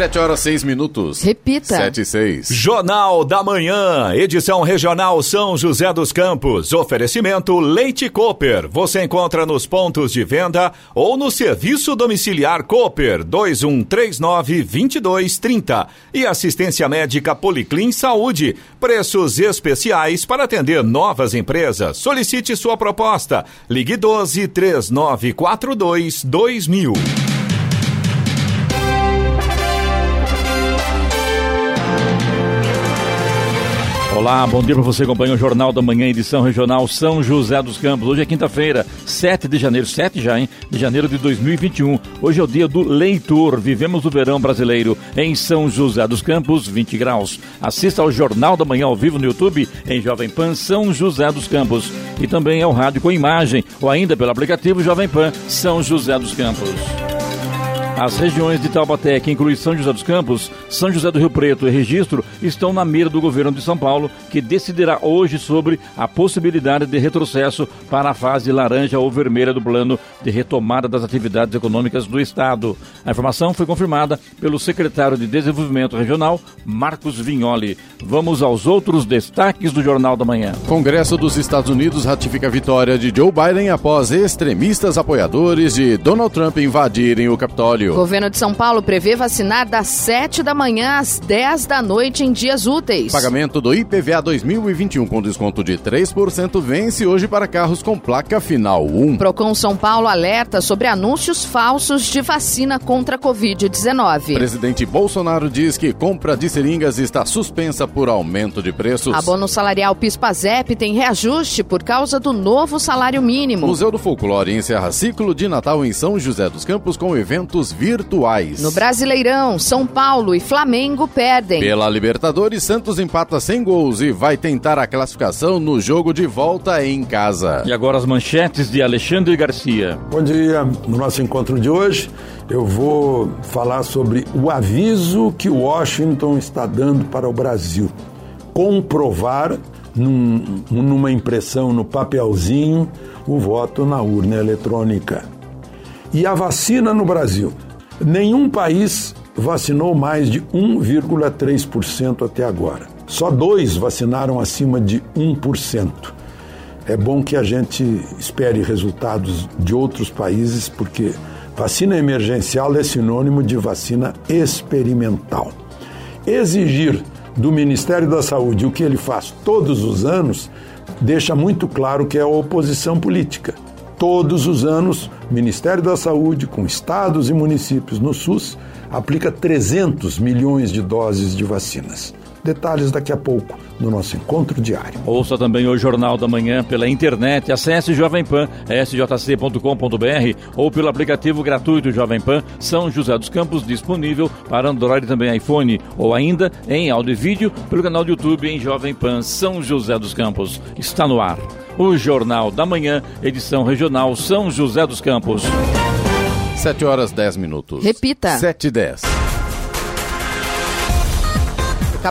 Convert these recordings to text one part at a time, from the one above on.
Sete horas seis minutos. Repita. Sete e seis. Jornal da Manhã, edição regional São José dos Campos. Oferecimento Leite Cooper. Você encontra nos pontos de venda ou no serviço domiciliar Cooper 2139 2230. E assistência médica Policlin Saúde. Preços especiais para atender novas empresas. Solicite sua proposta. Ligue 12 3942 2000. Olá, bom dia para você, acompanha o Jornal da Manhã, edição regional São José dos Campos. Hoje é quinta-feira, 7 de janeiro, 7 já, hein? De janeiro de 2021. Hoje é o dia do leitor. Vivemos o verão brasileiro em São José dos Campos, 20 graus. Assista ao Jornal da Manhã ao vivo no YouTube em Jovem Pan São José dos Campos. E também ao rádio com imagem ou ainda pelo aplicativo Jovem Pan São José dos Campos. As regiões de Taubaté, que inclui São José dos Campos, São José do Rio Preto e Registro, estão na mira do governo de São Paulo, que decidirá hoje sobre a possibilidade de retrocesso para a fase laranja ou vermelha do plano de retomada das atividades econômicas do Estado. A informação foi confirmada pelo secretário de Desenvolvimento Regional, Marcos Vignoli. Vamos aos outros destaques do Jornal da Manhã. Congresso dos Estados Unidos ratifica a vitória de Joe Biden após extremistas apoiadores de Donald Trump invadirem o Capitólio. O governo de São Paulo prevê vacinar das 7 da manhã às 10 da noite em dias úteis. Pagamento do IPVA 2021 com desconto de 3% vence hoje para carros com placa final 1. Procon São Paulo alerta sobre anúncios falsos de vacina contra a Covid-19. Presidente Bolsonaro diz que compra de seringas está suspensa por aumento de preços. Abono salarial PISPAZEP tem reajuste por causa do novo salário mínimo. Museu do Folclore encerra ciclo de Natal em São José dos Campos com eventos virtuais. No Brasileirão, São Paulo e Flamengo perdem. Pela Libertadores, Santos empata sem gols e vai tentar a classificação no jogo de volta em casa. E agora as manchetes de Alexandre Garcia. Bom dia. No nosso encontro de hoje, eu vou falar sobre o aviso que Washington está dando para o Brasil. Comprovar num, numa impressão no papelzinho o voto na urna eletrônica. E a vacina no Brasil. Nenhum país vacinou mais de 1,3% até agora. Só dois vacinaram acima de 1%. É bom que a gente espere resultados de outros países, porque vacina emergencial é sinônimo de vacina experimental. Exigir do Ministério da Saúde o que ele faz todos os anos deixa muito claro que é a oposição política. Todos os anos, o Ministério da Saúde, com estados e municípios no SUS, aplica 300 milhões de doses de vacinas. Detalhes daqui a pouco no nosso encontro diário. Ouça também o Jornal da Manhã pela internet. Acesse Jovem Pan, sjc.com.br ou pelo aplicativo gratuito Jovem Pan São José dos Campos, disponível para Android e também iPhone, ou ainda em áudio e vídeo pelo canal do YouTube em Jovem Pan São José dos Campos. Está no ar. O Jornal da Manhã, edição regional São José dos Campos. 7 horas 10 minutos. Repita. 7 e 10.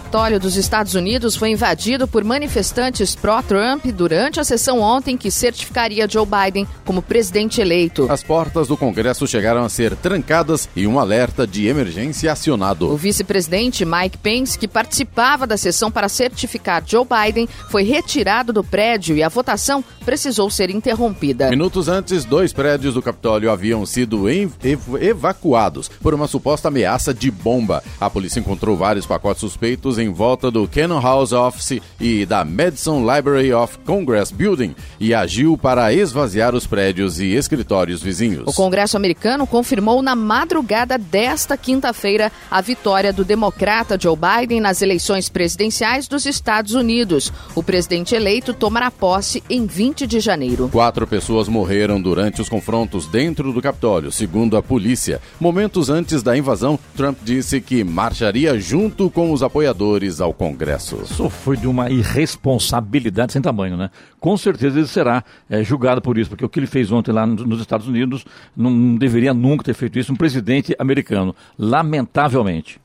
O Capitólio dos Estados Unidos foi invadido por manifestantes pró-Trump durante a sessão ontem que certificaria Joe Biden como presidente eleito. As portas do Congresso chegaram a ser trancadas e um alerta de emergência acionado. O vice-presidente Mike Pence, que participava da sessão para certificar Joe Biden, foi retirado do prédio e a votação precisou ser interrompida. Minutos antes, dois prédios do Capitólio haviam sido ev evacuados por uma suposta ameaça de bomba. A polícia encontrou vários pacotes suspeitos em volta do Cannon House Office e da Madison Library of Congress Building e agiu para esvaziar os prédios e escritórios vizinhos. O Congresso americano confirmou na madrugada desta quinta-feira a vitória do democrata Joe Biden nas eleições presidenciais dos Estados Unidos. O presidente eleito tomará posse em 20 de janeiro. Quatro pessoas morreram durante os confrontos dentro do Capitólio, segundo a polícia. Momentos antes da invasão, Trump disse que marcharia junto com os apoiadores ao Congresso. Isso foi de uma irresponsabilidade sem tamanho, né? Com certeza ele será é, julgado por isso, porque o que ele fez ontem lá nos Estados Unidos não, não deveria nunca ter feito isso um presidente americano, lamentavelmente.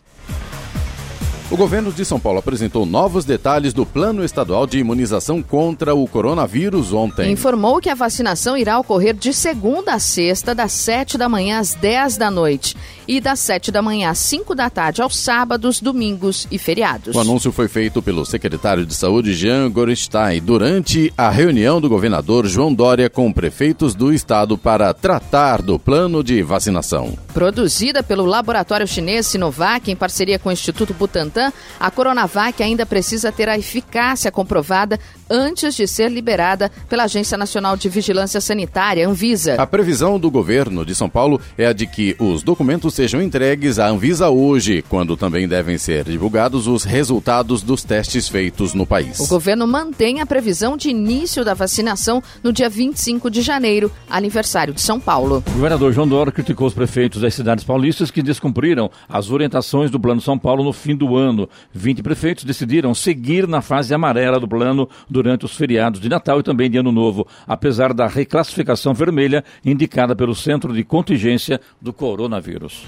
O governo de São Paulo apresentou novos detalhes do plano estadual de imunização contra o coronavírus ontem. Informou que a vacinação irá ocorrer de segunda a sexta, das 7 da manhã às 10 da noite e das 7 da manhã às 5 da tarde aos sábados, domingos e feriados. O anúncio foi feito pelo secretário de Saúde Jean Gorenstein durante a reunião do governador João Dória com prefeitos do estado para tratar do plano de vacinação. Produzida pelo laboratório chinês Sinovac em parceria com o Instituto Butantan, a Coronavac ainda precisa ter a eficácia comprovada antes de ser liberada pela Agência Nacional de Vigilância Sanitária, Anvisa. A previsão do governo de São Paulo é a de que os documentos sejam entregues à Anvisa hoje, quando também devem ser divulgados os resultados dos testes feitos no país. O governo mantém a previsão de início da vacinação no dia 25 de janeiro, aniversário de São Paulo. O governador João Dória criticou os prefeitos das cidades paulistas que descumpriram as orientações do Plano São Paulo no fim do ano. 20 prefeitos decidiram seguir na fase amarela do plano durante os feriados de Natal e também de Ano Novo, apesar da reclassificação vermelha indicada pelo Centro de Contingência do Coronavírus.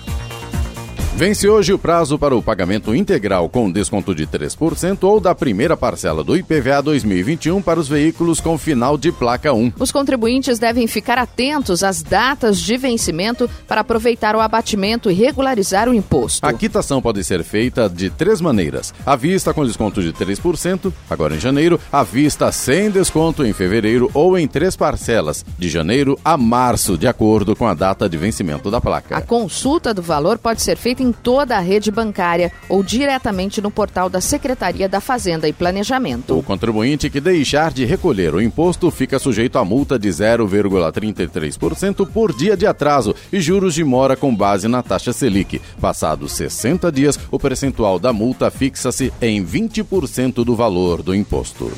Vence hoje o prazo para o pagamento integral com desconto de 3% ou da primeira parcela do IPVA 2021 para os veículos com final de placa 1. Os contribuintes devem ficar atentos às datas de vencimento para aproveitar o abatimento e regularizar o imposto. A quitação pode ser feita de três maneiras: à vista com desconto de 3%, agora em janeiro, à vista sem desconto em fevereiro ou em três parcelas, de janeiro a março, de acordo com a data de vencimento da placa. A consulta do valor pode ser feita em toda a rede bancária ou diretamente no portal da Secretaria da Fazenda e Planejamento. O contribuinte que deixar de recolher o imposto fica sujeito a multa de 0,33% por dia de atraso e juros de mora com base na taxa Selic. Passados 60 dias, o percentual da multa fixa-se em 20% do valor do imposto.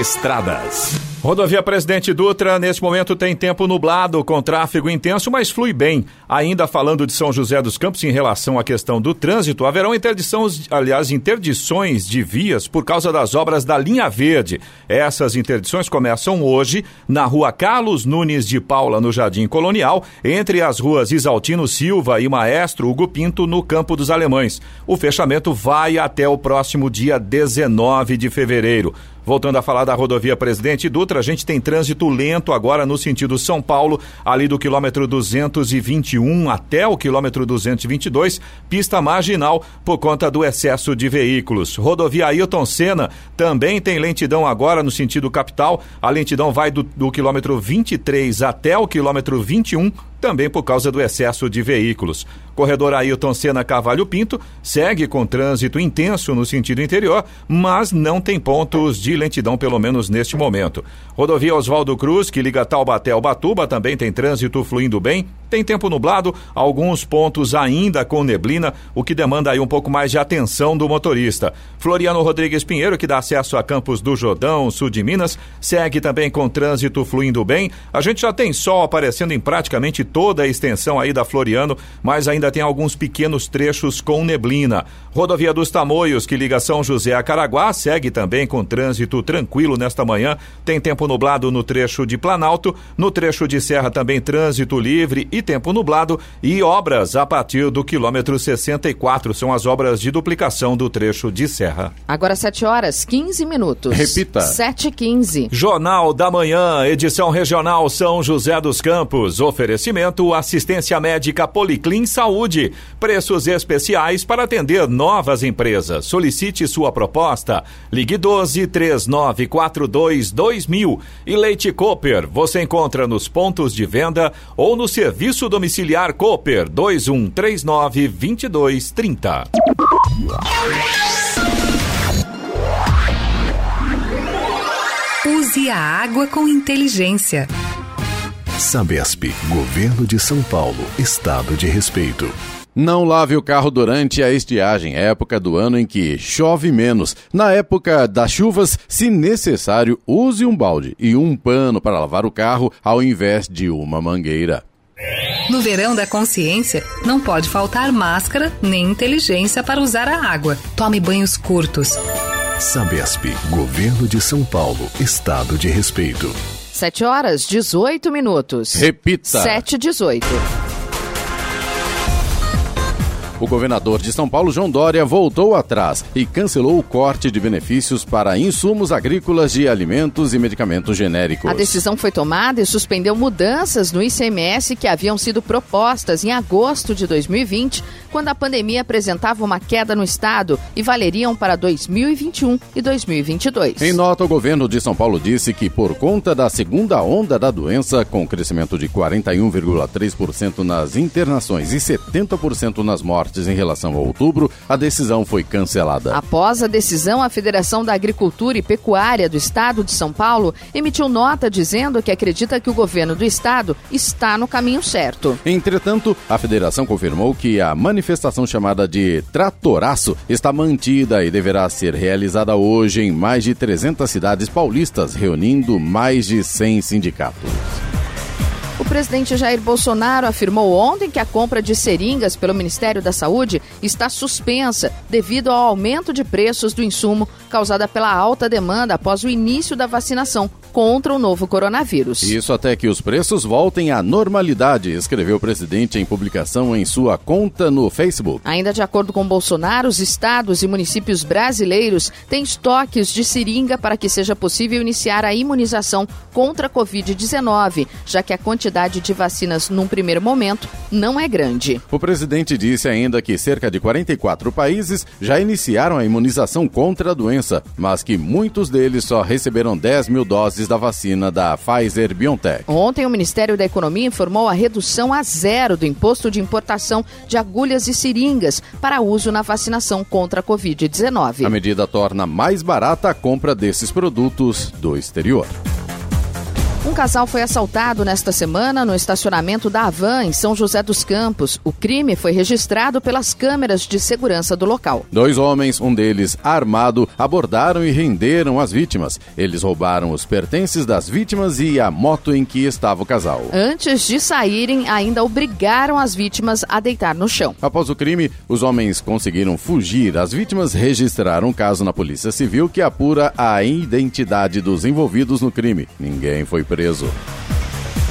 Estradas. Rodovia Presidente Dutra, neste momento tem tempo nublado, com tráfego intenso, mas flui bem. Ainda falando de São José dos Campos em relação à questão do trânsito, haverão interdições, aliás, interdições de vias por causa das obras da linha verde. Essas interdições começam hoje na rua Carlos Nunes de Paula, no Jardim Colonial, entre as ruas Isaltino Silva e Maestro Hugo Pinto, no Campo dos Alemães. O fechamento vai até o próximo dia 19 de fevereiro. Voltando a falar da rodovia Presidente Dutra, a gente tem trânsito lento agora no sentido São Paulo, ali do quilômetro 221 até o quilômetro 222, pista marginal por conta do excesso de veículos. Rodovia Ailton Senna também tem lentidão agora no sentido capital. A lentidão vai do, do quilômetro 23 até o quilômetro 21 também por causa do excesso de veículos. Corredor Ailton Senna Cavalho Pinto segue com trânsito intenso no sentido interior, mas não tem pontos de lentidão, pelo menos neste momento. Rodovia Oswaldo Cruz, que liga Taubaté ao Batuba, também tem trânsito fluindo bem. Tem tempo nublado, alguns pontos ainda com neblina, o que demanda aí um pouco mais de atenção do motorista. Floriano Rodrigues Pinheiro, que dá acesso a Campos do Jordão, sul de Minas, segue também com trânsito fluindo bem. A gente já tem sol aparecendo em praticamente toda a extensão aí da Floriano, mas ainda tem alguns pequenos trechos com neblina. Rodovia dos Tamoios, que liga São José a Caraguá, segue também com trânsito tranquilo nesta manhã. Tem tempo nublado no trecho de Planalto, no trecho de Serra também trânsito livre e tempo nublado e obras a partir do quilômetro 64. São as obras de duplicação do trecho de Serra. Agora 7 horas 15 minutos. Repita. 7 e 15. Jornal da Manhã, edição regional São José dos Campos. Oferecimento assistência médica Policlin Saúde. Preços especiais para atender novas empresas. Solicite sua proposta. Ligue 12 3942 2000. E Leite Cooper, você encontra nos pontos de venda ou no serviço domiciliar Cooper 2139 2230. Use a água com inteligência. Sabesp, Governo de São Paulo, Estado de Respeito. Não lave o carro durante a estiagem, época do ano em que chove menos. Na época das chuvas, se necessário, use um balde e um pano para lavar o carro ao invés de uma mangueira. No verão da consciência, não pode faltar máscara nem inteligência para usar a água. Tome banhos curtos. Sabesp, Governo de São Paulo, Estado de Respeito. 7 horas 18 minutos. Repita. 7 e 18. O governador de São Paulo, João Dória, voltou atrás e cancelou o corte de benefícios para insumos agrícolas de alimentos e medicamentos genéricos. A decisão foi tomada e suspendeu mudanças no ICMS que haviam sido propostas em agosto de 2020, quando a pandemia apresentava uma queda no estado e valeriam para 2021 e 2022. Em nota, o governo de São Paulo disse que, por conta da segunda onda da doença, com crescimento de 41,3% nas internações e 70% nas mortes em relação a outubro, a decisão foi cancelada. Após a decisão, a Federação da Agricultura e Pecuária do Estado de São Paulo emitiu nota dizendo que acredita que o governo do estado está no caminho certo. Entretanto, a federação confirmou que a manifestação chamada de Tratoraço está mantida e deverá ser realizada hoje em mais de 300 cidades paulistas, reunindo mais de 100 sindicatos. O presidente Jair Bolsonaro afirmou ontem que a compra de seringas pelo Ministério da Saúde está suspensa devido ao aumento de preços do insumo causada pela alta demanda após o início da vacinação contra o novo coronavírus. Isso até que os preços voltem à normalidade, escreveu o presidente em publicação em sua conta no Facebook. Ainda de acordo com Bolsonaro, os estados e municípios brasileiros têm estoques de seringa para que seja possível iniciar a imunização contra a Covid-19, já que a quantidade de vacinas num primeiro momento não é grande. O presidente disse ainda que cerca de 44 países já iniciaram a imunização contra a doença, mas que muitos deles só receberam 10 mil doses da vacina da Pfizer BioNTech. Ontem, o Ministério da Economia informou a redução a zero do imposto de importação de agulhas e seringas para uso na vacinação contra a Covid-19. A medida torna mais barata a compra desses produtos do exterior. Um casal foi assaltado nesta semana no estacionamento da Avan, em São José dos Campos. O crime foi registrado pelas câmeras de segurança do local. Dois homens, um deles armado, abordaram e renderam as vítimas. Eles roubaram os pertences das vítimas e a moto em que estava o casal. Antes de saírem, ainda obrigaram as vítimas a deitar no chão. Após o crime, os homens conseguiram fugir. As vítimas registraram um caso na Polícia Civil que apura a identidade dos envolvidos no crime. Ninguém foi preso.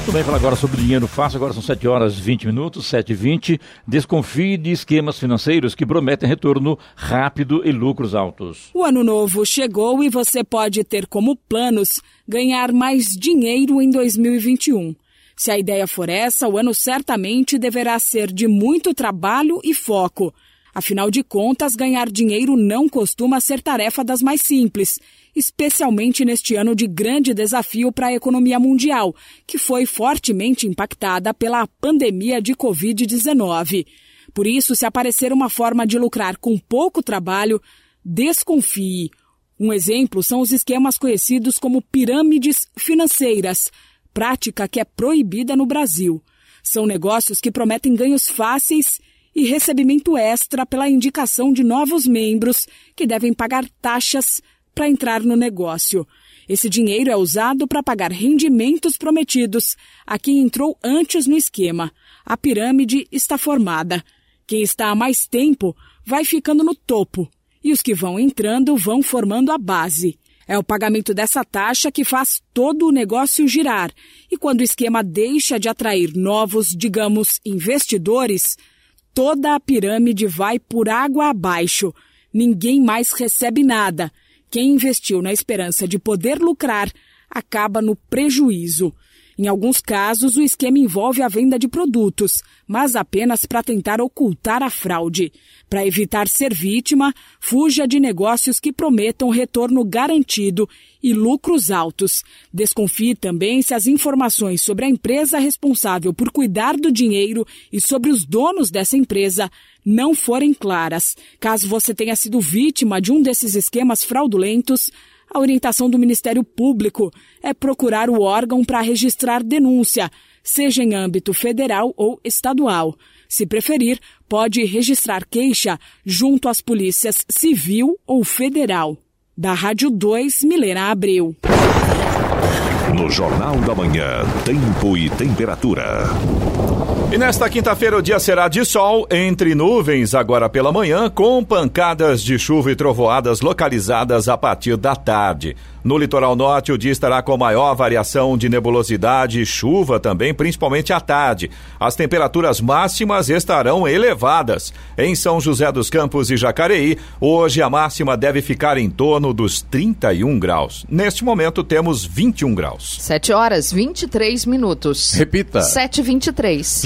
Tudo bem, falar agora sobre dinheiro fácil. Agora são 7 horas e 20 minutos, 7 e 20. Desconfie de esquemas financeiros que prometem retorno rápido e lucros altos. O ano novo chegou e você pode ter como planos ganhar mais dinheiro em 2021. Se a ideia for essa, o ano certamente deverá ser de muito trabalho e foco. Afinal de contas, ganhar dinheiro não costuma ser tarefa das mais simples, especialmente neste ano de grande desafio para a economia mundial, que foi fortemente impactada pela pandemia de Covid-19. Por isso, se aparecer uma forma de lucrar com pouco trabalho, desconfie. Um exemplo são os esquemas conhecidos como pirâmides financeiras, prática que é proibida no Brasil. São negócios que prometem ganhos fáceis e recebimento extra pela indicação de novos membros que devem pagar taxas para entrar no negócio. Esse dinheiro é usado para pagar rendimentos prometidos a quem entrou antes no esquema. A pirâmide está formada. Quem está há mais tempo vai ficando no topo e os que vão entrando vão formando a base. É o pagamento dessa taxa que faz todo o negócio girar. E quando o esquema deixa de atrair novos, digamos, investidores, toda a pirâmide vai por água abaixo. Ninguém mais recebe nada. Quem investiu na esperança de poder lucrar acaba no prejuízo. Em alguns casos, o esquema envolve a venda de produtos, mas apenas para tentar ocultar a fraude. Para evitar ser vítima, fuja de negócios que prometam retorno garantido e lucros altos. Desconfie também se as informações sobre a empresa responsável por cuidar do dinheiro e sobre os donos dessa empresa não forem claras. Caso você tenha sido vítima de um desses esquemas fraudulentos, a orientação do Ministério Público é procurar o órgão para registrar denúncia, seja em âmbito federal ou estadual. Se preferir, pode registrar queixa junto às polícias civil ou federal. Da Rádio 2, Milena Abreu. No Jornal da Manhã, Tempo e Temperatura. E nesta quinta-feira o dia será de sol, entre nuvens agora pela manhã, com pancadas de chuva e trovoadas localizadas a partir da tarde. No litoral norte, o dia estará com maior variação de nebulosidade e chuva também, principalmente à tarde. As temperaturas máximas estarão elevadas. Em São José dos Campos e Jacareí, hoje a máxima deve ficar em torno dos 31 graus. Neste momento, temos 21 graus. 7 horas 23 minutos. Repita. 7h23.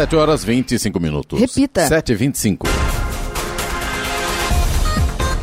7 horas 25 minutos. Repita. 7 e 25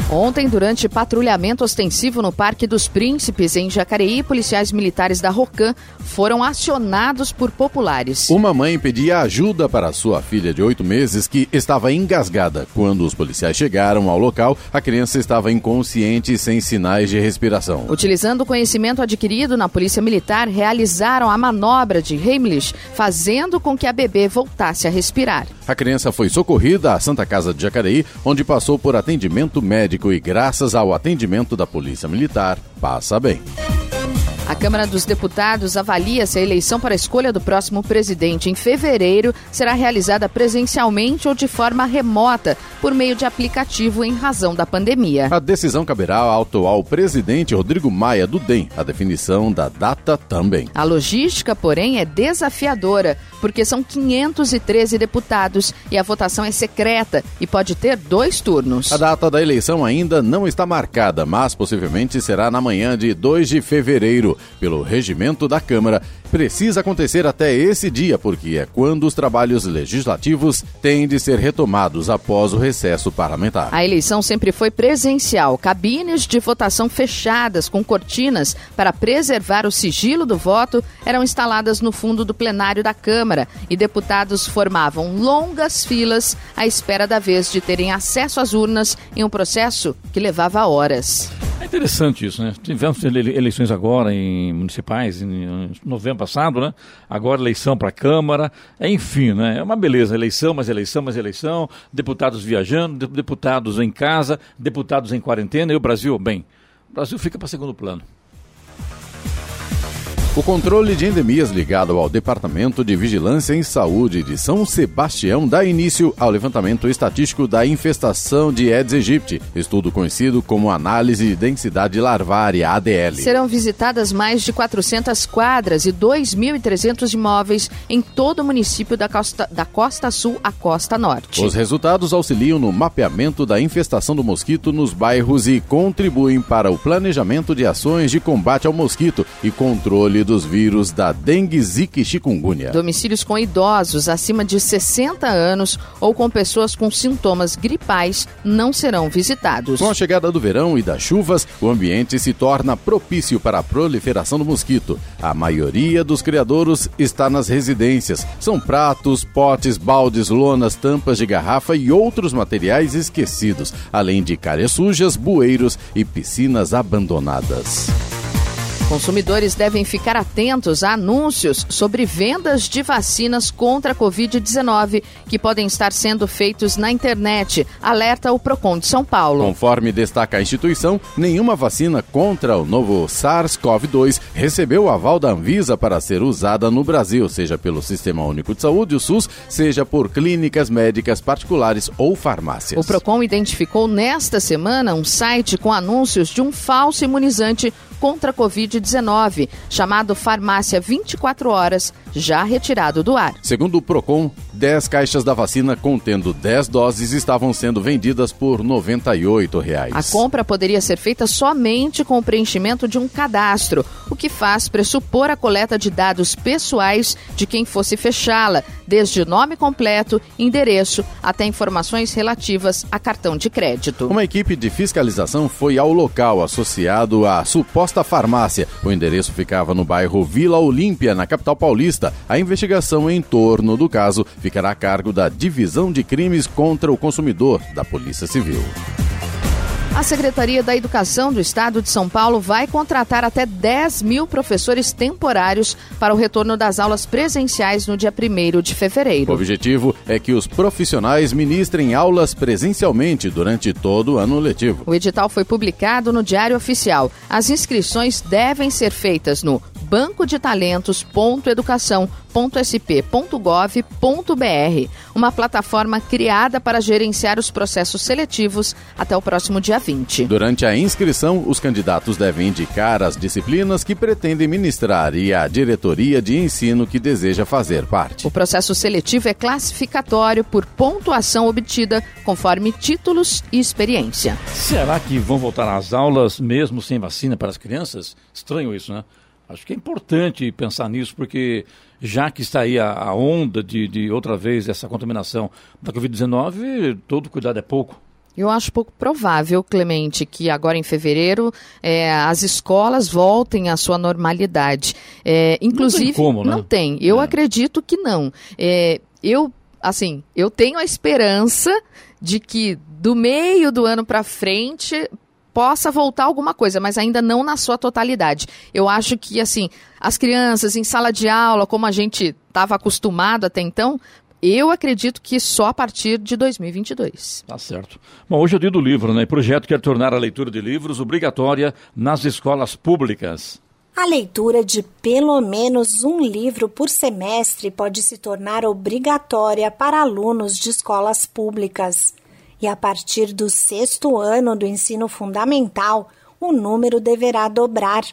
Ontem, durante patrulhamento ostensivo no Parque dos Príncipes, em Jacareí, policiais militares da Rocan foram acionados por populares. Uma mãe pedia ajuda para sua filha de oito meses que estava engasgada. Quando os policiais chegaram ao local, a criança estava inconsciente e sem sinais de respiração. Utilizando o conhecimento adquirido na Polícia Militar, realizaram a manobra de Heimlich, fazendo com que a bebê voltasse a respirar. A criança foi socorrida à Santa Casa de Jacareí, onde passou por atendimento médico e, graças ao atendimento da Polícia Militar, passa bem. A Câmara dos Deputados avalia se a eleição para a escolha do próximo presidente em fevereiro será realizada presencialmente ou de forma remota, por meio de aplicativo em razão da pandemia. A decisão caberá ao atual presidente Rodrigo Maia do DEM. A definição da data também. A logística, porém, é desafiadora, porque são 513 deputados e a votação é secreta e pode ter dois turnos. A data da eleição ainda não está marcada, mas possivelmente será na manhã de 2 de fevereiro. Pelo regimento da Câmara, precisa acontecer até esse dia, porque é quando os trabalhos legislativos têm de ser retomados após o recesso parlamentar. A eleição sempre foi presencial, cabines de votação fechadas com cortinas para preservar o sigilo do voto eram instaladas no fundo do plenário da Câmara e deputados formavam longas filas à espera da vez de terem acesso às urnas em um processo que levava horas. É interessante isso, né? Tivemos eleições agora em municipais em novembro passado, né? Agora eleição para a Câmara, enfim, né? É uma beleza, eleição, mas eleição, mas eleição, deputados viajando, deputados em casa, deputados em quarentena e o Brasil, bem, o Brasil fica para segundo plano. O controle de endemias ligado ao Departamento de Vigilância em Saúde de São Sebastião dá início ao levantamento estatístico da infestação de Aedes aegypti, estudo conhecido como Análise de Densidade Larvária, ADL. Serão visitadas mais de 400 quadras e 2.300 imóveis em todo o município da costa, da costa Sul à Costa Norte. Os resultados auxiliam no mapeamento da infestação do mosquito nos bairros e contribuem para o planejamento de ações de combate ao mosquito e controle dos vírus da dengue, zika e chikungunya. Domicílios com idosos acima de 60 anos ou com pessoas com sintomas gripais não serão visitados. Com a chegada do verão e das chuvas, o ambiente se torna propício para a proliferação do mosquito. A maioria dos criadouros está nas residências. São pratos, potes, baldes, lonas, tampas de garrafa e outros materiais esquecidos, além de caras sujas, bueiros e piscinas abandonadas. Consumidores devem ficar atentos a anúncios sobre vendas de vacinas contra a Covid-19 que podem estar sendo feitos na internet, alerta o Procon de São Paulo. Conforme destaca a instituição, nenhuma vacina contra o novo SARS-CoV-2 recebeu o aval da Anvisa para ser usada no Brasil, seja pelo Sistema Único de Saúde, o SUS, seja por clínicas médicas particulares ou farmácias. O Procon identificou nesta semana um site com anúncios de um falso imunizante contra a Covid-19, chamado Farmácia 24 Horas, já retirado do ar. Segundo o Procon, 10 caixas da vacina contendo 10 doses estavam sendo vendidas por 98 reais. A compra poderia ser feita somente com o preenchimento de um cadastro, o que faz pressupor a coleta de dados pessoais de quem fosse fechá-la, desde nome completo, endereço, até informações relativas a cartão de crédito. Uma equipe de fiscalização foi ao local associado à suposta farmácia. O endereço ficava no bairro Vila Olímpia, na capital paulista. A investigação em torno do caso ficará a cargo da Divisão de Crimes contra o Consumidor da Polícia Civil. A Secretaria da Educação do Estado de São Paulo vai contratar até 10 mil professores temporários para o retorno das aulas presenciais no dia 1 de fevereiro. O objetivo é que os profissionais ministrem aulas presencialmente durante todo o ano letivo. O edital foi publicado no Diário Oficial. As inscrições devem ser feitas no bancodetalentos.educação.sp.gov.br, uma plataforma criada para gerenciar os processos seletivos até o próximo dia 20. Durante a inscrição, os candidatos devem indicar as disciplinas que pretendem ministrar e a diretoria de ensino que deseja fazer parte. O processo seletivo é classificatório por pontuação obtida conforme títulos e experiência. Será que vão voltar às aulas mesmo sem vacina para as crianças? Estranho isso, né? Acho que é importante pensar nisso, porque já que está aí a, a onda de, de outra vez essa contaminação da Covid-19, todo cuidado é pouco. Eu acho pouco provável, Clemente, que agora em fevereiro é, as escolas voltem à sua normalidade. É, inclusive, não tem. Como, né? não tem. Eu É. acredito que não. É, eu, assim, eu tenho a esperança de que do meio do ano para frente possa voltar alguma coisa, mas ainda não na sua totalidade. Eu acho que, assim, as crianças em sala de aula, como a gente estava acostumado até então, eu acredito que só a partir de 2022. Tá certo. Bom, hoje é o dia do livro, né? O projeto quer tornar a leitura de livros obrigatória nas escolas públicas. A leitura de pelo menos um livro por semestre pode se tornar obrigatória para alunos de escolas públicas. E a partir do sexto ano do ensino fundamental, o número deverá dobrar.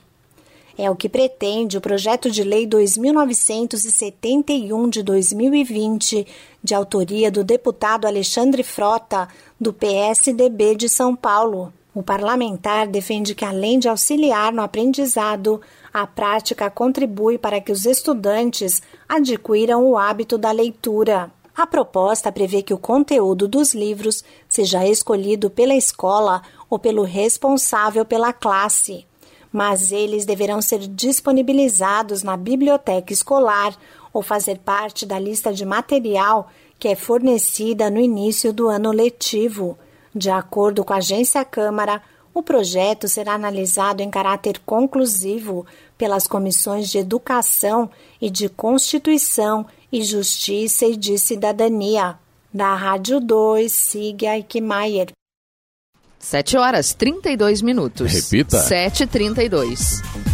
É o que pretende o projeto de lei 2971 de 2020, de autoria do deputado Alexandre Frota, do PSDB de São Paulo. O parlamentar defende que, além de auxiliar no aprendizado, a prática contribui para que os estudantes adquiram o hábito da leitura. A proposta prevê que o conteúdo dos livros seja escolhido pela escola ou pelo responsável pela classe, mas eles deverão ser disponibilizados na biblioteca escolar ou fazer parte da lista de material que é fornecida no início do ano letivo. De acordo com a Agência Câmara, o projeto será analisado em caráter conclusivo pelas comissões de Educação e de Constituição e Justiça e de Cidadania. Da Rádio 2, siga Eichmeier. 7 horas 32 minutos. Repita. 7h32.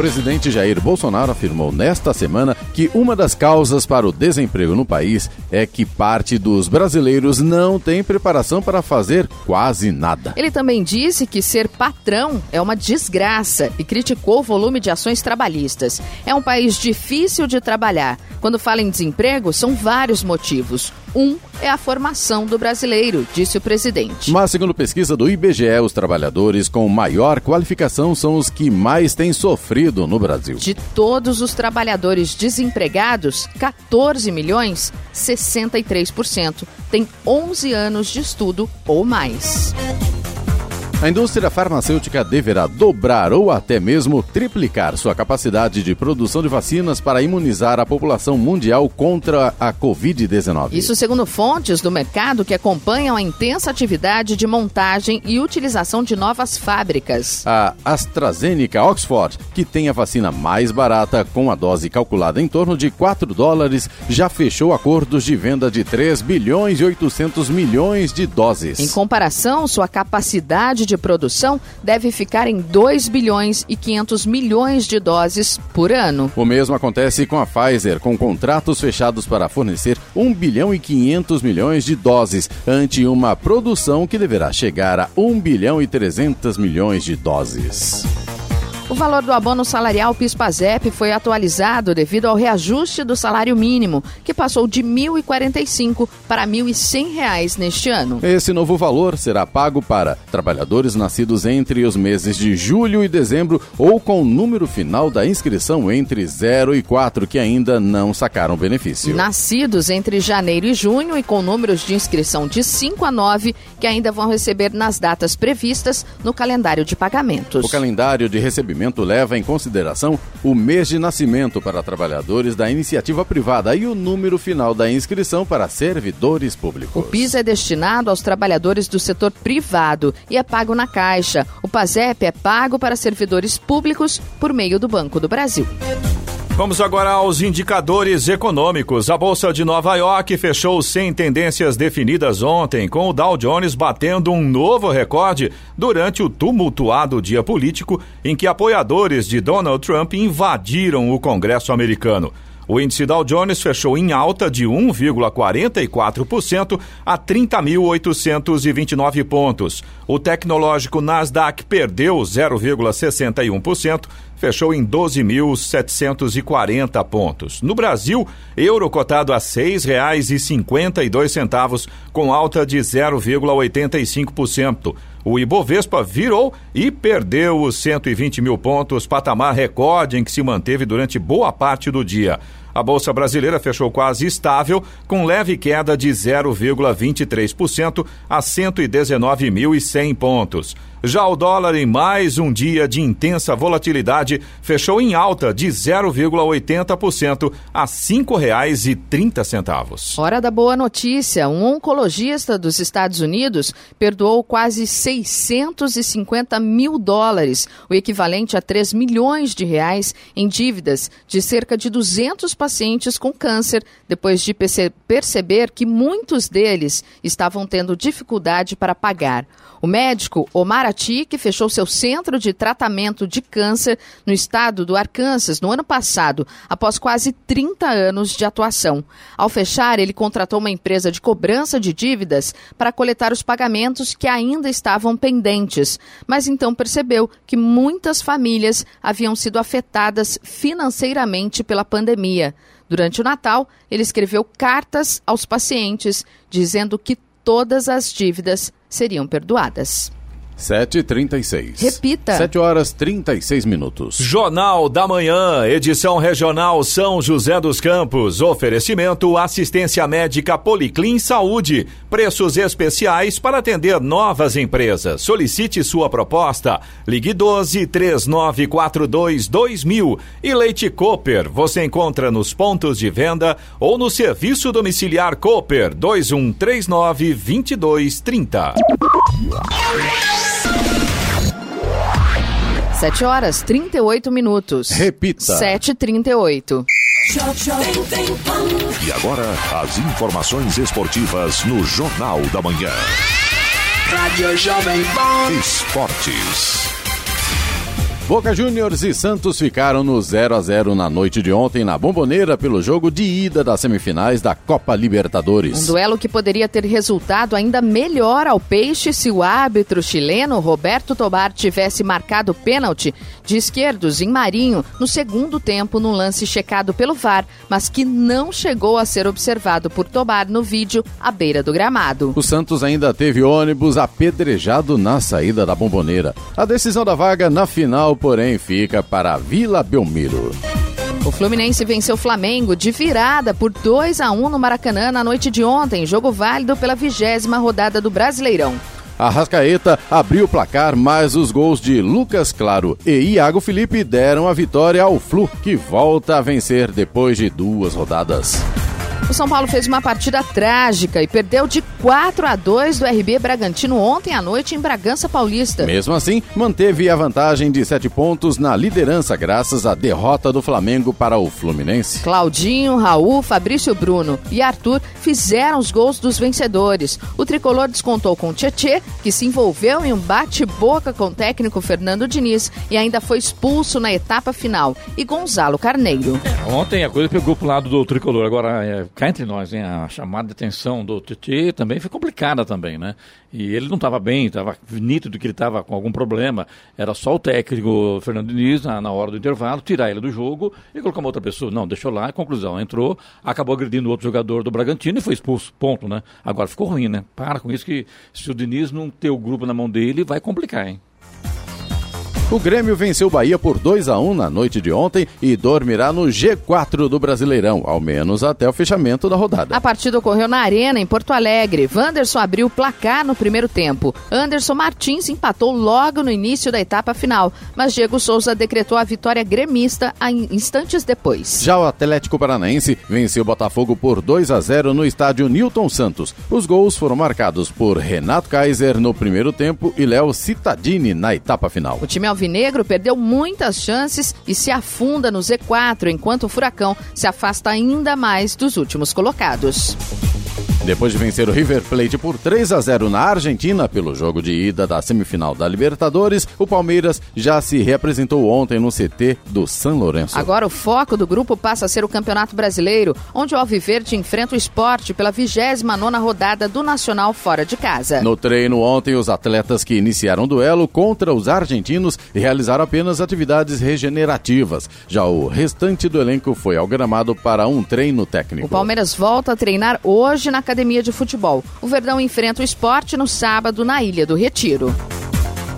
Presidente Jair Bolsonaro afirmou nesta semana que uma das causas para o desemprego no país é que parte dos brasileiros não tem preparação para fazer quase nada. Ele também disse que ser patrão é uma desgraça e criticou o volume de ações trabalhistas. É um país difícil de trabalhar. Quando fala em desemprego, são vários motivos. Um é a formação do brasileiro, disse o presidente. Mas, segundo pesquisa do IBGE, os trabalhadores com maior qualificação são os que mais têm sofrido no Brasil. De todos os trabalhadores desempregados, 14 milhões, 63%, têm 11 anos de estudo ou mais. A indústria farmacêutica deverá dobrar ou até mesmo triplicar sua capacidade de produção de vacinas para imunizar a população mundial contra a Covid-19. Isso segundo fontes do mercado que acompanham a intensa atividade de montagem e utilização de novas fábricas. A AstraZeneca Oxford, que tem a vacina mais barata, com a dose calculada em torno de 4 dólares, já fechou acordos de venda de 3 bilhões e 800 milhões de doses. Em comparação, sua capacidade de produção deve ficar em 2 bilhões e 500 milhões de doses por ano. O mesmo acontece com a Pfizer, com contratos fechados para fornecer 1 bilhão e 500 milhões de doses, ante uma produção que deverá chegar a 1 bilhão e 300 milhões de doses. O valor do abono salarial PIS/PASEP foi atualizado devido ao reajuste do salário mínimo, que passou de R$ 1.045 para 1.100 reais neste ano. Esse novo valor será pago para trabalhadores nascidos entre os meses de julho e dezembro ou com o número final da inscrição entre 0 e 4 que ainda não sacaram benefício. Nascidos entre janeiro e junho e com números de inscrição de 5 a 9 que ainda vão receber nas datas previstas no calendário de pagamentos. O calendário de recebimento documento leva em consideração o mês de nascimento para trabalhadores da iniciativa privada e o número final da inscrição para servidores públicos. O PIS é destinado aos trabalhadores do setor privado e é pago na Caixa. O PASEP é pago para servidores públicos por meio do Banco do Brasil. Vamos agora aos indicadores econômicos. A Bolsa de Nova York fechou sem tendências definidas ontem, com o Dow Jones batendo um novo recorde durante o tumultuado dia político em que apoiadores de Donald Trump invadiram o Congresso americano. O índice Dow Jones fechou em alta de 1,44% a 30.829 pontos. O tecnológico Nasdaq perdeu 0,61%, fechou em 12.740 pontos. No Brasil, euro cotado a R$ 6,52, com alta de 0,85%. O Ibovespa virou e perdeu os 120 mil pontos, patamar recorde em que se manteve durante boa parte do dia. A Bolsa Brasileira fechou quase estável, com leve queda de 0,23% a 119.100 pontos. Já o dólar, em mais um dia de intensa volatilidade, fechou em alta de 0,80% a R$ 5,30. Hora da boa notícia: um oncologista dos Estados Unidos perdoou quase 650 mil dólares, o equivalente a 3 milhões de reais, em dívidas de cerca de 200 pacientes com câncer, depois de perceber que muitos deles estavam tendo dificuldade para pagar. O médico Omar Ati, que fechou seu centro de tratamento de câncer no estado do Arkansas no ano passado, após quase 30 anos de atuação. Ao fechar, ele contratou uma empresa de cobrança de dívidas para coletar os pagamentos que ainda estavam pendentes, mas então percebeu que muitas famílias haviam sido afetadas financeiramente pela pandemia. Durante o Natal, ele escreveu cartas aos pacientes dizendo que todas as dívidas seriam perdoadas. 7h36. Repita. 7 horas 36 minutos. Jornal da Manhã, edição regional São José dos Campos. Oferecimento assistência médica Policlin Saúde. Preços especiais para atender novas empresas. Solicite sua proposta. Ligue 12 3942 2000. E Leite Cooper. Você encontra nos pontos de venda ou no serviço domiciliar Cooper 2139 2230. 7 horas 38 minutos. Repita. 7h38. E agora, as informações esportivas no Jornal da Manhã. Rádio Jovem Pan. Esportes. Boca Juniors e Santos ficaram no 0 a 0 na noite de ontem na Bomboneira pelo jogo de ida das semifinais da Copa Libertadores. Um duelo que poderia ter resultado ainda melhor ao Peixe se o árbitro chileno Roberto Tobar tivesse marcado pênalti de esquerdos em Marinho no segundo tempo num lance checado pelo VAR, mas que não chegou a ser observado por Tobar no vídeo à beira do gramado. O Santos ainda teve ônibus apedrejado na saída da Bomboneira. A decisão da vaga na final porém, fica para a Vila Belmiro. O Fluminense venceu o Flamengo de virada por 2 a 1 no Maracanã na noite de ontem, jogo válido pela vigésima rodada do Brasileirão. A Rascaeta abriu o placar, mas os gols de Lucas Claro e Iago Felipe deram a vitória ao Flu, que volta a vencer depois de duas rodadas. O São Paulo fez uma partida trágica e perdeu de 4 a 2 do RB Bragantino ontem à noite em Bragança Paulista. Mesmo assim, manteve a vantagem de 7 pontos na liderança graças à derrota do Flamengo para o Fluminense. Claudinho, Raul, Fabrício Bruno e Arthur fizeram os gols dos vencedores. O tricolor descontou com Tietê, que se envolveu em um bate-boca com o técnico Fernando Diniz e ainda foi expulso na etapa final, e Gonzalo Carneiro. Ontem a coisa pegou pro lado do tricolor. Agora, é, cá entre nós, hein, a chamada de atenção do Titi também foi complicada também, né? E ele não estava bem, estava nítido que ele estava com algum problema. Era só o técnico Fernando Diniz, na, na, hora do intervalo, tirar ele do jogo e colocar uma outra pessoa. Não, deixou lá, conclusão, entrou, acabou agredindo outro jogador do Bragantino e foi expulso, ponto, né? Agora ficou ruim, né? Para com isso que se o Diniz não ter o grupo na mão dele, vai complicar, hein? O Grêmio venceu o Bahia por 2 a 1 na noite de ontem e dormirá no G4 do Brasileirão, ao menos até o fechamento da rodada. A partida ocorreu na Arena, em Porto Alegre. Wanderson abriu o placar no primeiro tempo. Anderson Martins empatou logo no início da etapa final, mas Diego Souza decretou a vitória gremista instantes depois. Já o Atlético Paranaense venceu o Botafogo por 2 a 0 no estádio Newton Santos. Os gols foram marcados por Renato Kaiser no primeiro tempo e Léo Cittadini na etapa final. O time alvinegro perdeu muitas chances e se afunda no Z4, enquanto o Furacão se afasta ainda mais dos últimos colocados. Depois de vencer o River Plate por 3 a 0 na Argentina pelo jogo de ida da semifinal da Libertadores, o Palmeiras já se reapresentou ontem no CT do San Lourenço. Agora o foco do grupo passa a ser o Campeonato Brasileiro, onde o Alviverde enfrenta o esporte pela 29 rodada do Nacional fora de casa. No treino ontem, os atletas que iniciaram o duelo contra os argentinos realizaram apenas atividades regenerativas. Já o restante do elenco foi ao gramado para um treino técnico. O Palmeiras volta a treinar hoje na academia de futebol. O Verdão enfrenta o esporte no sábado na Ilha do Retiro.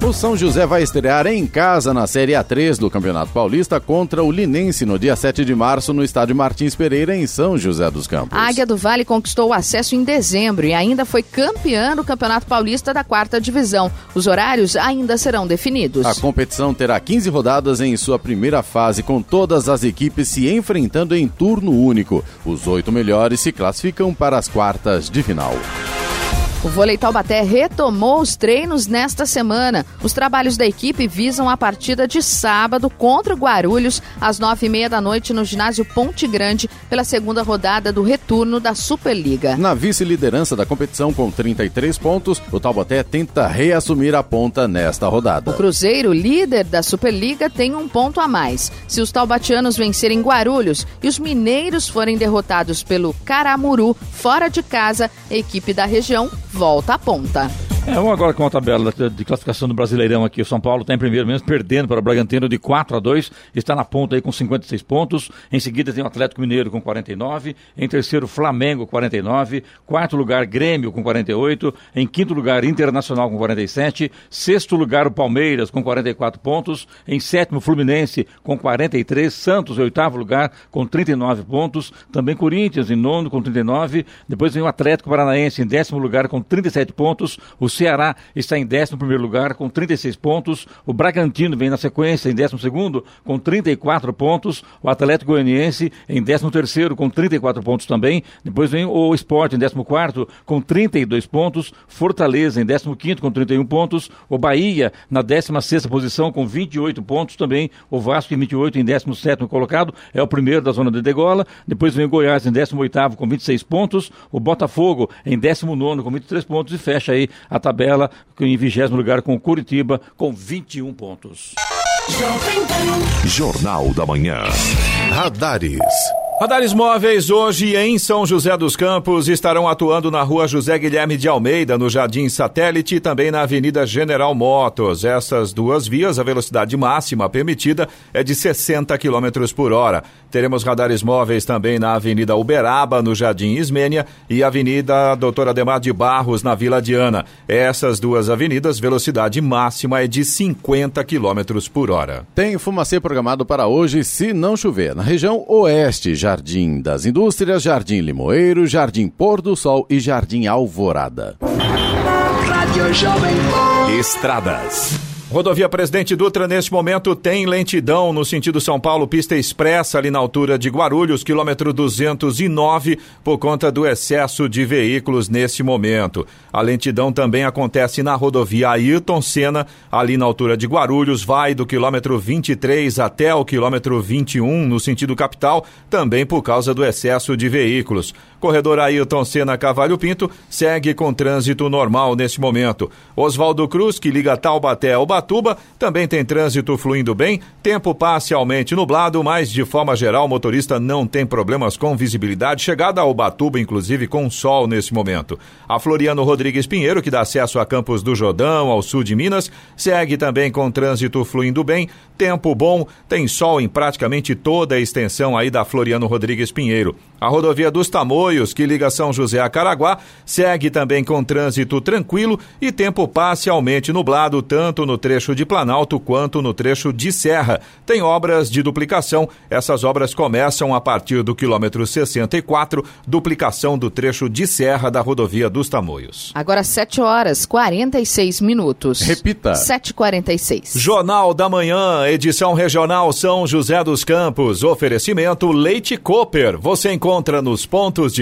O São José vai estrear em casa na Série A3 do Campeonato Paulista contra o Linense no dia 7 de março no estádio Martins Pereira, em São José dos Campos. A Águia do Vale conquistou o acesso em dezembro e ainda foi campeã do Campeonato Paulista da quarta divisão. Os horários ainda serão definidos. A competição terá 15 rodadas em sua primeira fase, com todas as equipes se enfrentando em turno único. Os oito melhores se classificam para as quartas de final. O vôlei Taubaté retomou os treinos nesta semana. Os trabalhos da equipe visam a partida de sábado contra o Guarulhos, às nove e meia da noite, no ginásio Ponte Grande, pela segunda rodada do retorno da Superliga. Na vice-liderança da competição, com 33 pontos, o Taubaté tenta reassumir a ponta nesta rodada. O Cruzeiro, líder da Superliga, tem um ponto a mais. Se os taubatianos vencerem Guarulhos e os mineiros forem derrotados pelo Caramuru, fora de casa, a equipe da região volta à ponta. É, vamos agora com a tabela de classificação do Brasileirão aqui. O São Paulo está em primeiro mesmo, perdendo para o Bragantino de 4 a 2. Está na ponta aí com 56 pontos. Em seguida tem o Atlético Mineiro com 49. Em terceiro, Flamengo, 49. Quarto lugar, Grêmio com 48. Em quinto lugar, Internacional com 47. Sexto lugar, o Palmeiras com 44 pontos. Em sétimo, Fluminense com 43. Santos, em oitavo lugar, com 39 pontos. Também Corinthians em nono com 39. Depois vem o Atlético Paranaense em décimo lugar com 37 pontos. O Ceará está em 11 lugar com 36 pontos. O Bragantino vem na sequência em 12 com 34 pontos. O Atlético Goianiense em 13 com 34 pontos também. Depois vem o Sport em 14 com 32 pontos. Fortaleza em 15 com 31 pontos. O Bahia na 16 posição com 28 pontos também. O Vasco em 28 em 17 colocado. É o primeiro da zona de degola. Depois vem o Goiás em 18 com 26 pontos. O Botafogo em 19 com 23 pontos. E fecha aí a tabela em vigésimo lugar com Curitiba com 21 pontos. Jornal da Manhã. Radares. Radares móveis hoje em São José dos Campos estarão atuando na rua José Guilherme de Almeida, no Jardim Satélite e também na Avenida General Motos. Essas duas vias, a velocidade máxima permitida é de 60 km por hora. Teremos radares móveis também na Avenida Uberaba, no Jardim Ismênia e Avenida Doutor Ademar de Barros, na Vila Diana. Essas duas avenidas, velocidade máxima é de 50 km por hora. Tem fumacê programado para hoje, se não chover. Na região oeste, Jardim das Indústrias, Jardim Limoeiro, Jardim Pôr do Sol e Jardim Alvorada. Estradas. Rodovia Presidente Dutra, neste momento, tem lentidão no sentido São Paulo, pista expressa ali na altura de Guarulhos, quilômetro 209, por conta do excesso de veículos nesse momento. A lentidão também acontece na rodovia Ayrton Senna, ali na altura de Guarulhos, vai do quilômetro 23 até o quilômetro 21, no sentido capital, também por causa do excesso de veículos. Corredor Ayrton Senna Cavalho Pinto segue com trânsito normal neste momento. Oswaldo Cruz, que liga Taubaté ao Ubatuba, também tem trânsito fluindo bem, tempo parcialmente nublado, mas de forma geral o motorista não tem problemas com visibilidade. Chegada a Ubatuba, inclusive, com sol nesse momento. A Floriano Rodrigues Pinheiro, que dá acesso a Campos do Jordão, ao sul de Minas, segue também com trânsito fluindo bem, tempo bom, tem sol em praticamente toda a extensão aí da Floriano Rodrigues Pinheiro. A rodovia dos Tamoios Que liga São José a Caraguá, segue também com trânsito tranquilo e tempo parcialmente nublado, tanto no trecho de Planalto quanto no trecho de Serra. Tem obras de duplicação. Essas obras começam a partir do quilômetro 64, duplicação do trecho de Serra da rodovia dos Tamoios. Agora 7 horas 46 minutos. Repita. 7h46. Jornal da Manhã, edição regional São José dos Campos. Oferecimento Leite Cooper. Você encontra nos pontos de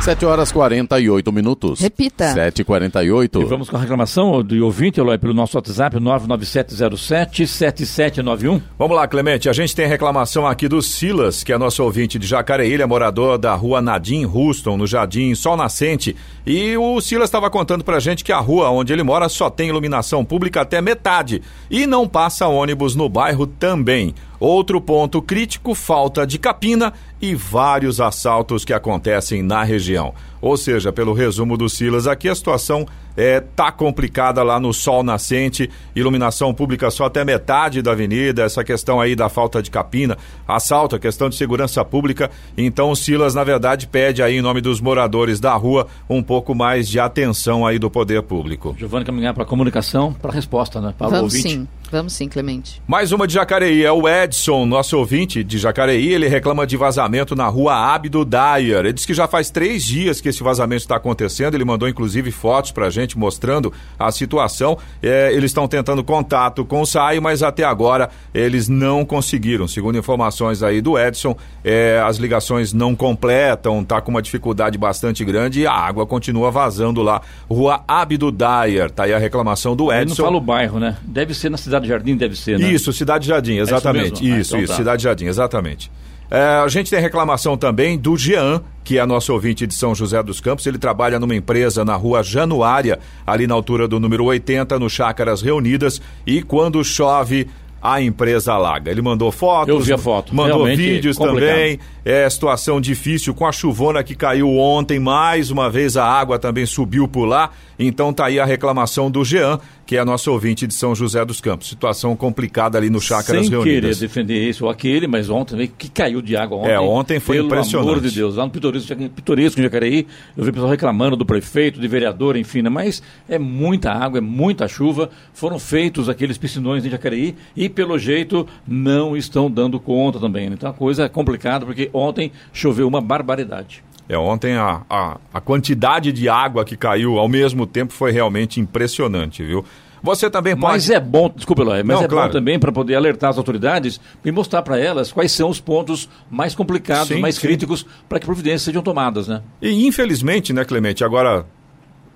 7 horas 48 minutos. Repita. 7 e 48 E vamos com a reclamação do ouvinte, Eloy, pelo nosso WhatsApp, 99707-7791. Vamos lá, Clemente. A gente tem reclamação aqui do Silas, que é nosso ouvinte de Jacareí, é morador da rua Nadim Ruston, no Jardim Sol Nascente. E o Silas estava contando pra gente que a rua onde ele mora só tem iluminação pública até metade e não passa ônibus no bairro também. Outro ponto crítico: falta de capina e vários assaltos que acontecem na região. Ou seja, pelo resumo do Silas, aqui a situação é, tá complicada lá no sol nascente, iluminação pública só até metade da avenida, essa questão aí da falta de capina, assalto, a questão de segurança pública. Então o Silas, na verdade, pede aí em nome dos moradores da rua um pouco mais de atenção aí do poder público. Giovanni caminhar para a comunicação, para a resposta, né? Para o Vamos ouvinte. sim, vamos sim, Clemente. Mais uma de Jacareí, é o Edson, nosso ouvinte de Jacareí, ele reclama de vazamento na rua Abdo Dyer. Ele diz que já faz três dias que esse vazamento está acontecendo, ele mandou inclusive fotos pra gente mostrando a situação. É, eles estão tentando contato com o SAI, mas até agora eles não conseguiram. Segundo informações aí do Edson, é, as ligações não completam, tá com uma dificuldade bastante grande e a água continua vazando lá. Rua Abdo Dyer, tá aí a reclamação do Ele Edson. não fala o bairro, né? Deve ser na Cidade Jardim, deve ser, né? Isso, Cidade Jardim, exatamente. mesmo? Ah, Isso, então isso, tá. Cidade Jardim, exatamente. É, a gente tem reclamação também do Jean, que é nosso ouvinte de São José dos Campos. Ele trabalha numa empresa na rua Januária, ali na altura do número 80, no Chácaras Reunidas. E quando chove, a empresa alaga. Ele mandou fotos, Eu vi a foto. mandou Realmente vídeos complicado. também. É situação difícil com a chuvona que caiu ontem. Mais uma vez a água também subiu por lá. Então tá aí a reclamação do Jean, que é nosso ouvinte de São José dos Campos. Situação complicada ali no Chácaras Sem Reunidas. querer defender isso ou aquele, mas ontem que caiu de água ontem. É, ontem foi pelo impressionante. amor de Deus, lá no Pitoresco, Pitoresco em Jacareí, eu vi pessoal reclamando do prefeito, de vereador, enfim, né? mas é muita água, é muita chuva. Foram feitos aqueles piscinões em Jacareí e, pelo jeito, não estão dando conta também. né? Então a coisa é complicada, porque ontem choveu uma barbaridade. É, ontem a, a, a quantidade de água que caiu ao mesmo tempo foi realmente impressionante, viu? Você também pode. Mas é bom, desculpa, Eloy, mas Não, é claro. bom também para poder alertar as autoridades e mostrar para elas quais são os pontos mais complicados, Sim, mais sim. críticos para que providências sejam tomadas, né? E infelizmente, né, Clemente, agora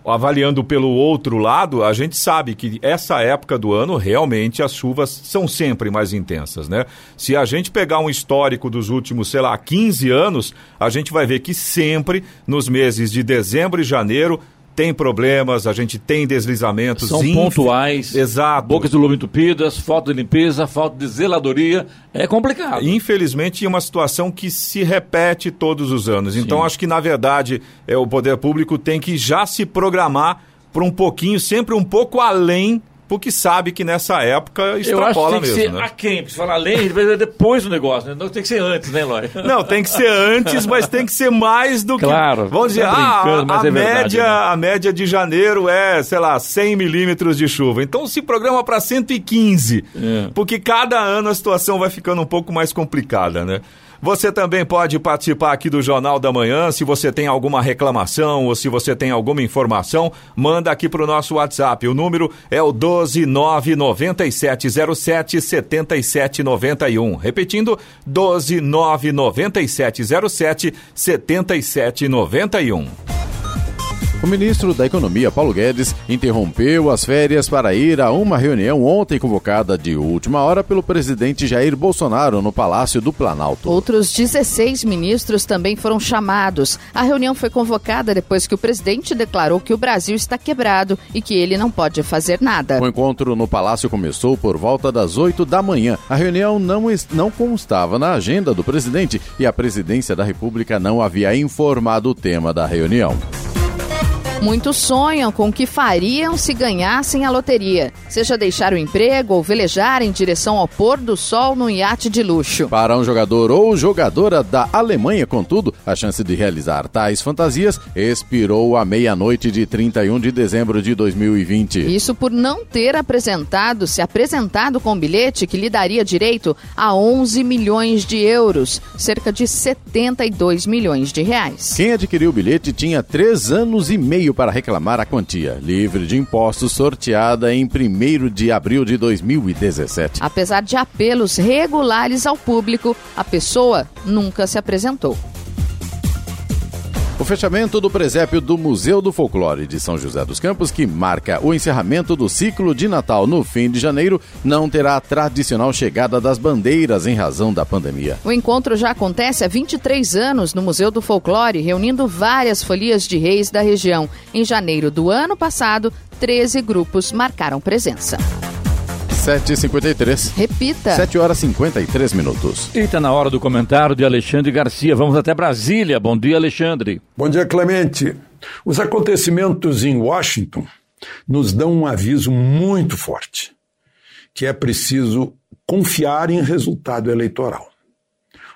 avaliando pelo outro lado, a gente sabe que essa época do ano realmente as chuvas são sempre mais intensas, né? Se a gente pegar um histórico dos últimos, sei lá, 15 anos, a gente vai ver que sempre nos meses de dezembro e janeiro tem problemas, a gente tem deslizamentos. São pontuais, Exato. bocas de lobo entupidas, falta de limpeza, falta de zeladoria. É complicado. Infelizmente, é uma situação que se repete todos os anos. Então, acho que, na verdade, é, o poder público tem que já se programar para um pouquinho, sempre um pouco além, porque sabe que nessa época Eu acho que extrapola tem que mesmo. ser né? aquém, porque se falar além, depois do negócio, né? Não tem que ser antes, né, Eloy? Não, tem que ser antes, mas tem que ser mais do que. Claro, Vamos dizer, tá ah, brincando, mas a, é verdade, média, né? a média de janeiro é, sei lá, 100 milímetros de chuva. Então se programa para 115, É. porque cada ano a situação vai ficando um pouco mais complicada, né? Você também pode participar aqui do Jornal da Manhã. Se você tem alguma reclamação ou se você tem alguma informação, manda aqui para o nosso WhatsApp. O número é o 1299707 7791. Repetindo, 1299707 7791. O ministro da Economia, Paulo Guedes, interrompeu as férias para ir a uma reunião ontem convocada de última hora pelo presidente Jair Bolsonaro no Palácio do Planalto. Outros 16 ministros também foram chamados. A reunião foi convocada depois que o presidente declarou que o Brasil está quebrado e que ele não pode fazer nada. O encontro no Palácio começou por volta das 8 da manhã. A reunião não, não constava na agenda do presidente e a presidência da República não havia informado o tema da reunião. Muitos sonham com o que fariam se ganhassem a loteria, seja deixar o emprego ou velejar em direção ao pôr do sol num iate de luxo. Para um jogador ou jogadora da Alemanha, contudo, a chance de realizar tais fantasias expirou à meia-noite de 31 de dezembro de 2020. Isso por não ter apresentado, se apresentado com bilhete que lhe daria direito a 11 milhões de euros, cerca de 72 milhões de reais. Quem adquiriu o bilhete tinha três anos e meio para reclamar a quantia, livre de impostos, sorteada em 1 de abril de 2017. Apesar de apelos regulares ao público, a pessoa nunca se apresentou. O fechamento do presépio do Museu do Folclore de São José dos Campos, que marca o encerramento do ciclo de Natal no fim de janeiro, não terá a tradicional chegada das bandeiras em razão da pandemia. O encontro já acontece há 23 anos no Museu do Folclore, reunindo várias folias de reis da região. Em janeiro do ano passado, 13 grupos marcaram presença. 7h53. Repita. 7 horas e 53 minutos. E está na hora do comentário de Alexandre Garcia. Vamos até Brasília. Bom dia, Alexandre. Bom dia, Clemente. Os acontecimentos em Washington nos dão um aviso muito forte, que é preciso confiar em resultado eleitoral.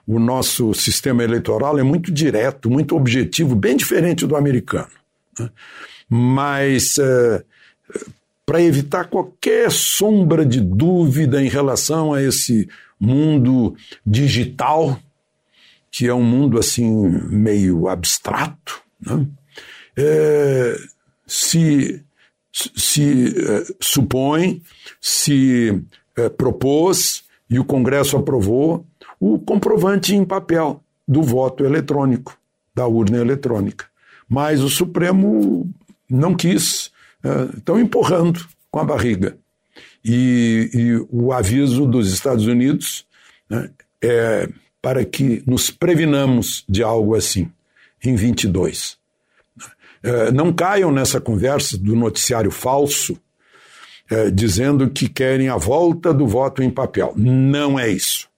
O nosso sistema eleitoral é muito direto, muito objetivo, bem diferente do americano. Né? Mas uh, para evitar qualquer sombra de dúvida em relação a esse mundo digital, que é um mundo assim meio abstrato, né? é, se, se é, supõe, se é, propôs e o Congresso aprovou o comprovante em papel do voto eletrônico, da urna eletrônica. Mas o Supremo não quis estão empurrando com a barriga. E, e, o aviso dos Estados Unidos né, é para que nos previnamos de algo assim, em 22. É, não caiam nessa conversa do noticiário falso, é, dizendo que querem a volta do voto em papel. Não é isso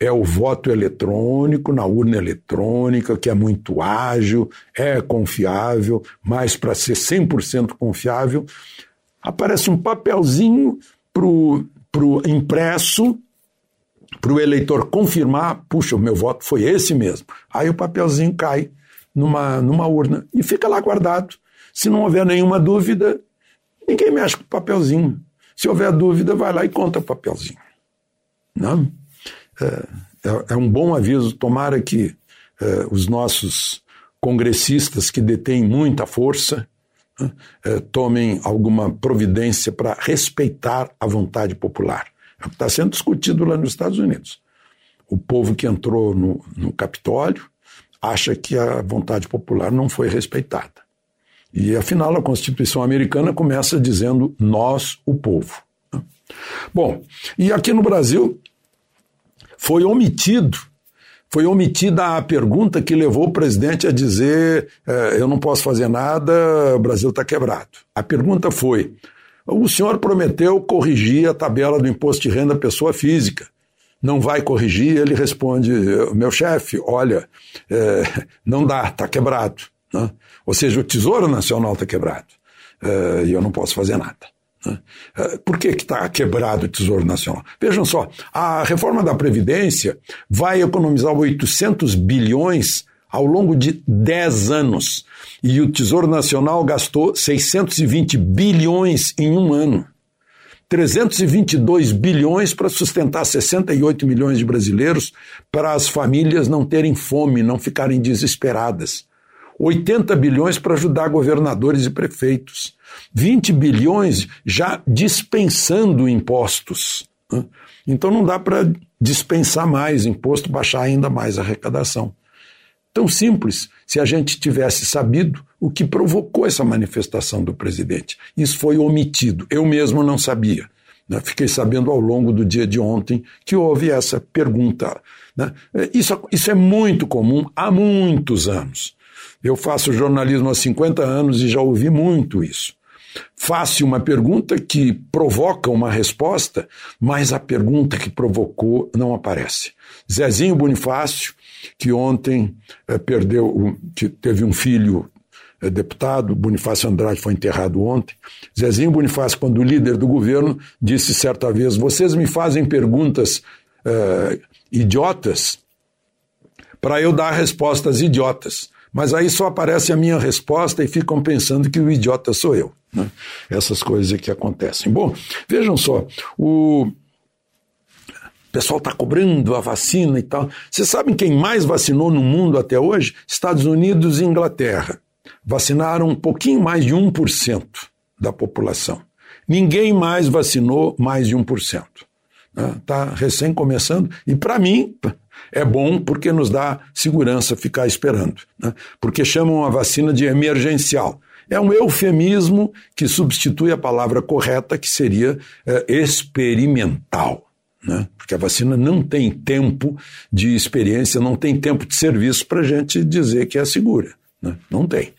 é o voto eletrônico na urna eletrônica, que é muito ágil, é confiável, mas para ser 100% confiável, aparece um papelzinho para o impresso, para o eleitor confirmar, puxa, o meu voto foi esse mesmo. Aí o papelzinho cai numa, numa urna e fica lá guardado. Se não houver nenhuma dúvida, ninguém mexe com o papelzinho. Se houver dúvida, vai lá e conta o papelzinho. Não? É, é, é, um bom aviso. Tomara que é, os nossos congressistas que detêm muita força né, é, tomem alguma providência para respeitar a vontade popular. É o que está sendo discutido lá nos Estados Unidos. O povo que entrou no, no Capitólio acha que a vontade popular não foi respeitada. E afinal, a Constituição americana começa dizendo nós, o povo. Né. Bom, e aqui no Brasil, foi omitido. Foi omitida a pergunta que levou o presidente a dizer: é, eu não posso fazer nada, o Brasil está quebrado. A pergunta foi: o senhor prometeu corrigir a tabela do imposto de renda pessoa física. Não vai corrigir? Ele responde: meu chefe, olha, é, não dá, está quebrado. Né? Ou seja, o Tesouro Nacional está quebrado. É, e eu não posso fazer nada. Né? É, por que está quebrado o Tesouro Nacional? Vejam só, a reforma da Previdência vai economizar 800 bilhões ao longo de 10 anos. E o Tesouro Nacional gastou 620 bilhões em um ano. 322 bilhões para sustentar 68 milhões de brasileiros, para as famílias não terem fome, não ficarem desesperadas. 80 bilhões para ajudar governadores e prefeitos. 20 bilhões já dispensando impostos. Né? Então não dá para dispensar mais imposto, baixar ainda mais a arrecadação. tão simples se a gente tivesse sabido o que provocou essa manifestação do presidente. Isso foi omitido. Eu mesmo não sabia. Né? Fiquei sabendo ao longo do dia de ontem que houve essa pergunta. Né? Isso, isso é muito comum há muitos anos. Eu faço jornalismo há 50 anos e já ouvi muito isso. Faça uma pergunta que provoca uma resposta, mas a pergunta que provocou não aparece. Zezinho Bonifácio, que ontem eh, perdeu, que teve um filho eh, deputado, Bonifácio Andrade foi enterrado ontem. Zezinho Bonifácio, quando líder do governo, disse certa vez: Vocês me fazem perguntas eh, idiotas para eu dar respostas idiotas. Mas aí só aparece a minha resposta e ficam pensando que o idiota sou eu. Né? Essas coisas que acontecem. Bom, vejam só, o pessoal está cobrando a vacina e tal. Vocês sabem quem mais vacinou no mundo até hoje? Estados Unidos e Inglaterra. Vacinaram um pouquinho mais de 1% da população. Ninguém mais vacinou mais de 1%. Está né? recém começando. E para mim, é bom porque nos dá segurança ficar esperando, né? porque chamam a vacina de emergencial. É um eufemismo que substitui a palavra correta, que seria é, experimental. Né? Porque a vacina não tem tempo de experiência, não tem tempo de serviço para a gente dizer que é segura. Né? Não tem.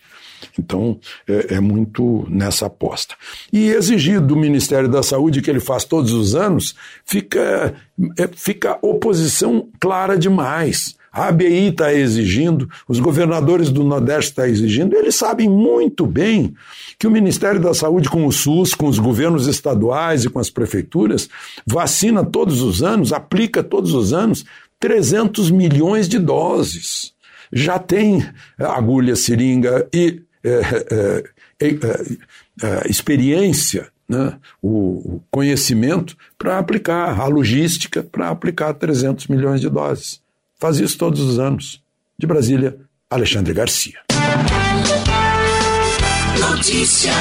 Então, é, é, muito nessa aposta. E exigir do Ministério da Saúde, que ele faz todos os anos, fica, é, fica oposição clara demais. A ABI está exigindo, os governadores do Nordeste estão tá exigindo, eles sabem muito bem que o Ministério da Saúde, com o SUS, com os governos estaduais e com as prefeituras, vacina todos os anos, aplica todos os anos 300 milhões de doses. Já tem agulha, seringa e é, é, experiência, né, o, o conhecimento para aplicar, a logística para aplicar 300 milhões de doses. Faz isso todos os anos. De Brasília, Alexandre Garcia. Notícia.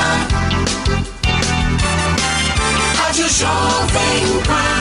Rádio Jovem Pan.